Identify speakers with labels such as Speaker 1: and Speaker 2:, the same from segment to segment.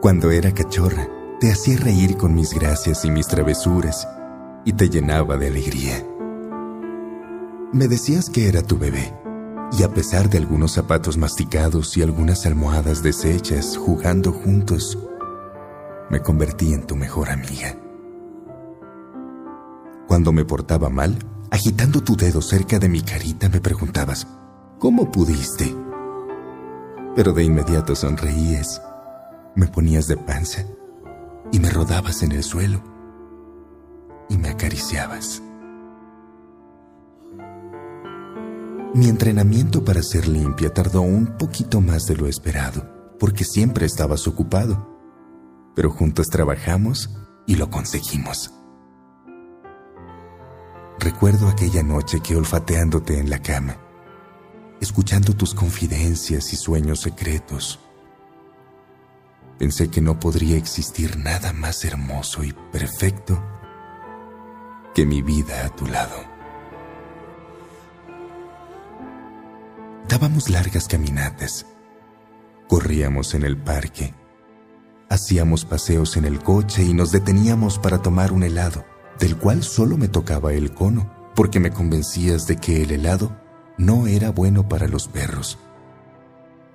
Speaker 1: Cuando era cachorra, te hacía reír con mis gracias y mis travesuras y te llenaba de alegría. Me decías que era tu bebé, y a pesar de algunos zapatos masticados y algunas almohadas deshechas jugando juntos, me convertí en tu mejor amiga. Cuando me portaba mal, agitando tu dedo cerca de mi carita, me preguntabas, ¿cómo pudiste? Pero de inmediato sonreíes, me ponías de panza y me rodabas en el suelo y me acariciabas. Mi entrenamiento para ser limpia tardó un poquito más de lo esperado, porque siempre estabas ocupado. Pero juntos trabajamos y lo conseguimos. Recuerdo aquella noche que olfateándote en la cama, escuchando tus confidencias y sueños secretos, pensé que no podría existir nada más hermoso y perfecto que mi vida a tu lado. Dábamos largas caminatas, corríamos en el parque, hacíamos paseos en el coche y nos deteníamos para tomar un helado, del cual solo me tocaba el cono, porque me convencías de que el helado no era bueno para los perros.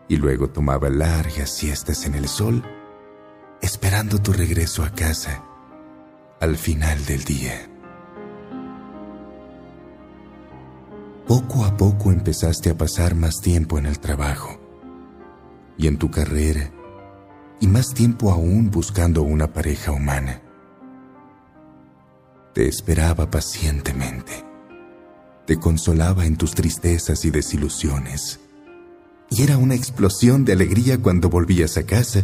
Speaker 1: Y luego tomaba largas siestas en el sol, esperando tu regreso a casa al final del día. Poco a poco empezaste a pasar más tiempo en el trabajo y en tu carrera y más tiempo aún buscando una pareja humana. Te esperaba pacientemente. Te consolaba en tus tristezas y desilusiones. Y era una explosión de alegría cuando volvías a casa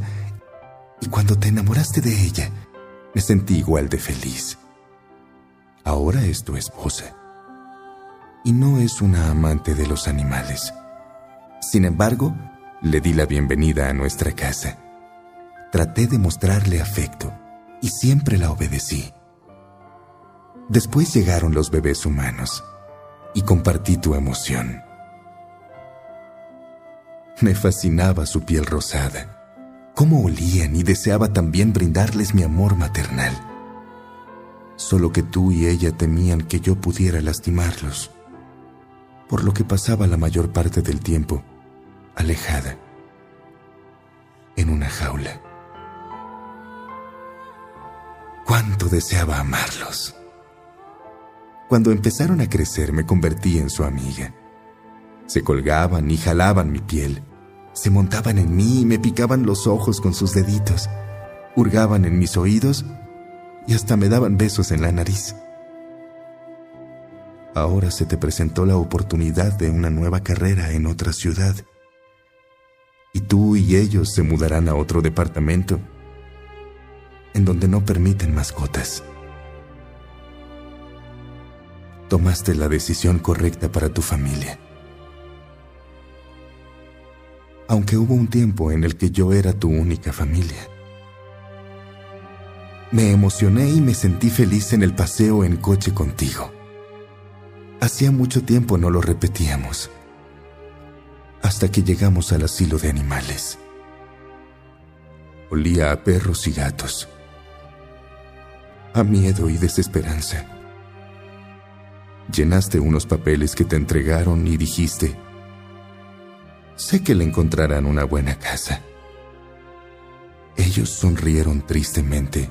Speaker 1: y cuando te enamoraste de ella, me sentí igual de feliz. Ahora es tu esposa y no es una amante de los animales. Sin embargo, le di la bienvenida a nuestra casa. Traté de mostrarle afecto y siempre la obedecí. Después llegaron los bebés humanos y compartí tu emoción. Me fascinaba su piel rosada, cómo olían y deseaba también brindarles mi amor maternal. Solo que tú y ella temían que yo pudiera lastimarlos por lo que pasaba la mayor parte del tiempo alejada, en una jaula. Cuánto deseaba amarlos. Cuando empezaron a crecer me convertí en su amiga. Se colgaban y jalaban mi piel. Se montaban en mí y me picaban los ojos con sus deditos. Hurgaban en mis oídos y hasta me daban besos en la nariz. Ahora se te presentó la oportunidad de una nueva carrera en otra ciudad. Y tú y ellos se mudarán a otro departamento en donde no permiten mascotas. Tomaste la decisión correcta para tu familia. Aunque hubo un tiempo en el que yo era tu única familia. Me emocioné y me sentí feliz en el paseo en coche contigo. Hacía mucho tiempo no lo repetíamos, hasta que llegamos al asilo de animales. Olía a perros y gatos, a miedo y desesperanza. Llenaste unos papeles que te entregaron y dijiste, sé que le encontrarán una buena casa. Ellos sonrieron tristemente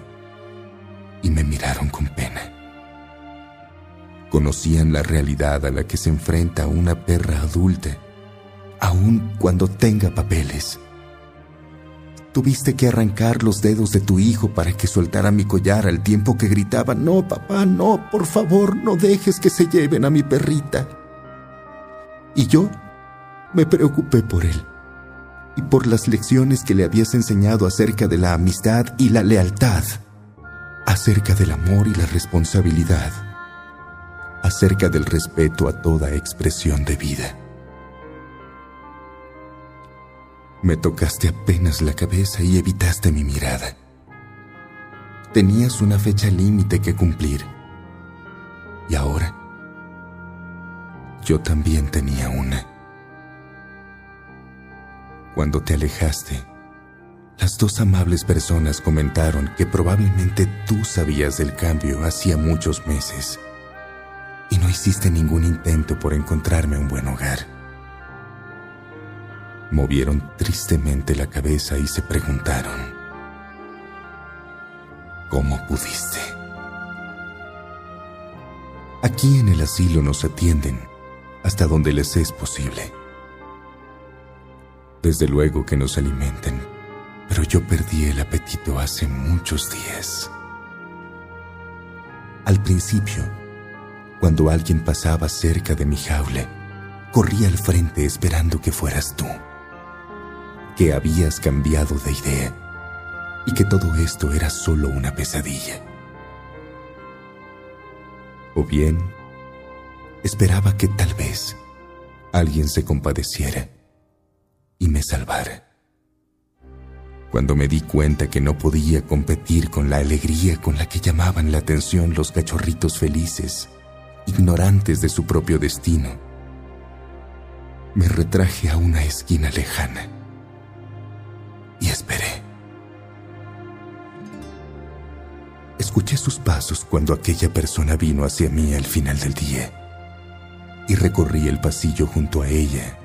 Speaker 1: y me miraron con pena conocían la realidad a la que se enfrenta una perra adulta, aun cuando tenga papeles. Tuviste que arrancar los dedos de tu hijo para que soltara mi collar al tiempo que gritaba, no, papá, no, por favor, no dejes que se lleven a mi perrita. Y yo me preocupé por él y por las lecciones que le habías enseñado acerca de la amistad y la lealtad, acerca del amor y la responsabilidad acerca del respeto a toda expresión de vida. Me tocaste apenas la cabeza y evitaste mi mirada. Tenías una fecha límite que cumplir. Y ahora, yo también tenía una. Cuando te alejaste, Las dos amables personas comentaron que probablemente tú sabías del cambio hacía muchos meses y no hiciste ningún intento por encontrarme un buen hogar. Movieron tristemente la cabeza y se preguntaron, ¿cómo pudiste? Aquí en el asilo nos atienden hasta donde les es posible. Desde luego que nos alimenten pero yo perdí el apetito hace muchos días. Al principio, cuando alguien pasaba cerca de mi jaula, corría al frente esperando que fueras tú, que habías cambiado de idea y que todo esto era solo una pesadilla. O bien, esperaba que tal vez alguien se compadeciera y me salvara. Cuando me di cuenta que no podía competir con la alegría con la que llamaban la atención los cachorritos felices, ignorantes de su propio destino, me retraje a una esquina lejana y esperé. Escuché sus pasos cuando aquella persona vino hacia mí al final del día y recorrí el pasillo junto a ella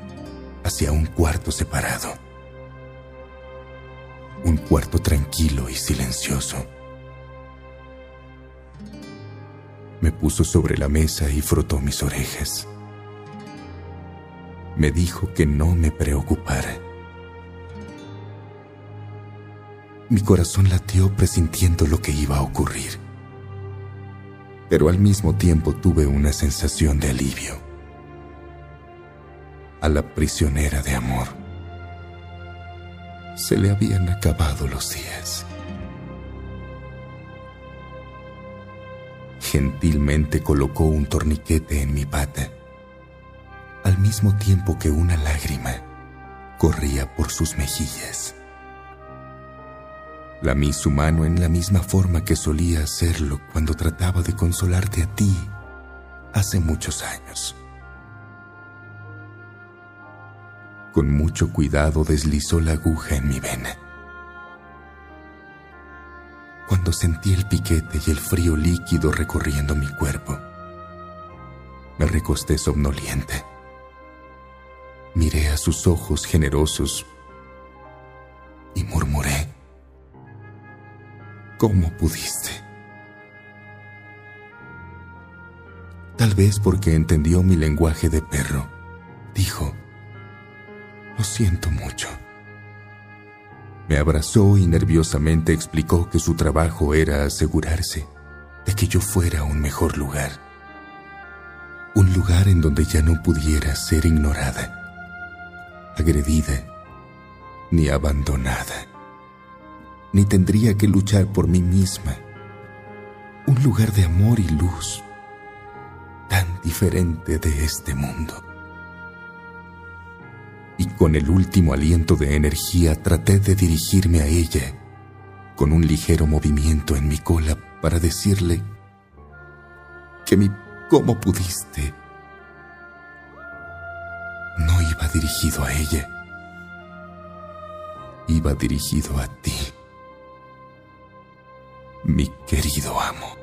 Speaker 1: hacia un cuarto separado un cuarto tranquilo y silencioso. Me puso sobre la mesa y frotó mis orejas. Me dijo que no me preocupara. Mi corazón latió presintiendo lo que iba a ocurrir, pero al mismo tiempo tuve una sensación de alivio. A la prisionera de amor se le habían acabado los días. Gentilmente colocó un torniquete en mi pata, al mismo tiempo que una lágrima corría por sus mejillas. Lamí su mano en la misma forma que solía hacerlo cuando trataba de consolarte a ti hace muchos años. Con mucho cuidado deslizó la aguja en mi vena. Cuando sentí el piquete y el frío líquido recorriendo mi cuerpo, me recosté somnoliente. Miré a sus ojos generosos y murmuré, ¿cómo pudiste? Tal vez porque entendió mi lenguaje de perro, dijo, siento mucho. Me abrazó y nerviosamente explicó que su trabajo era asegurarse de que yo fuera un mejor lugar. Un lugar en donde ya no pudiera ser ignorada, agredida, ni abandonada. Ni tendría que luchar por mí misma. Un lugar de amor y luz, tan diferente de este mundo y con el último aliento de energía traté de dirigirme a ella, con un ligero movimiento en mi cola para decirle que mi ¿cómo pudiste? No iba dirigido a ella, iba dirigido a ti, mi querido amo.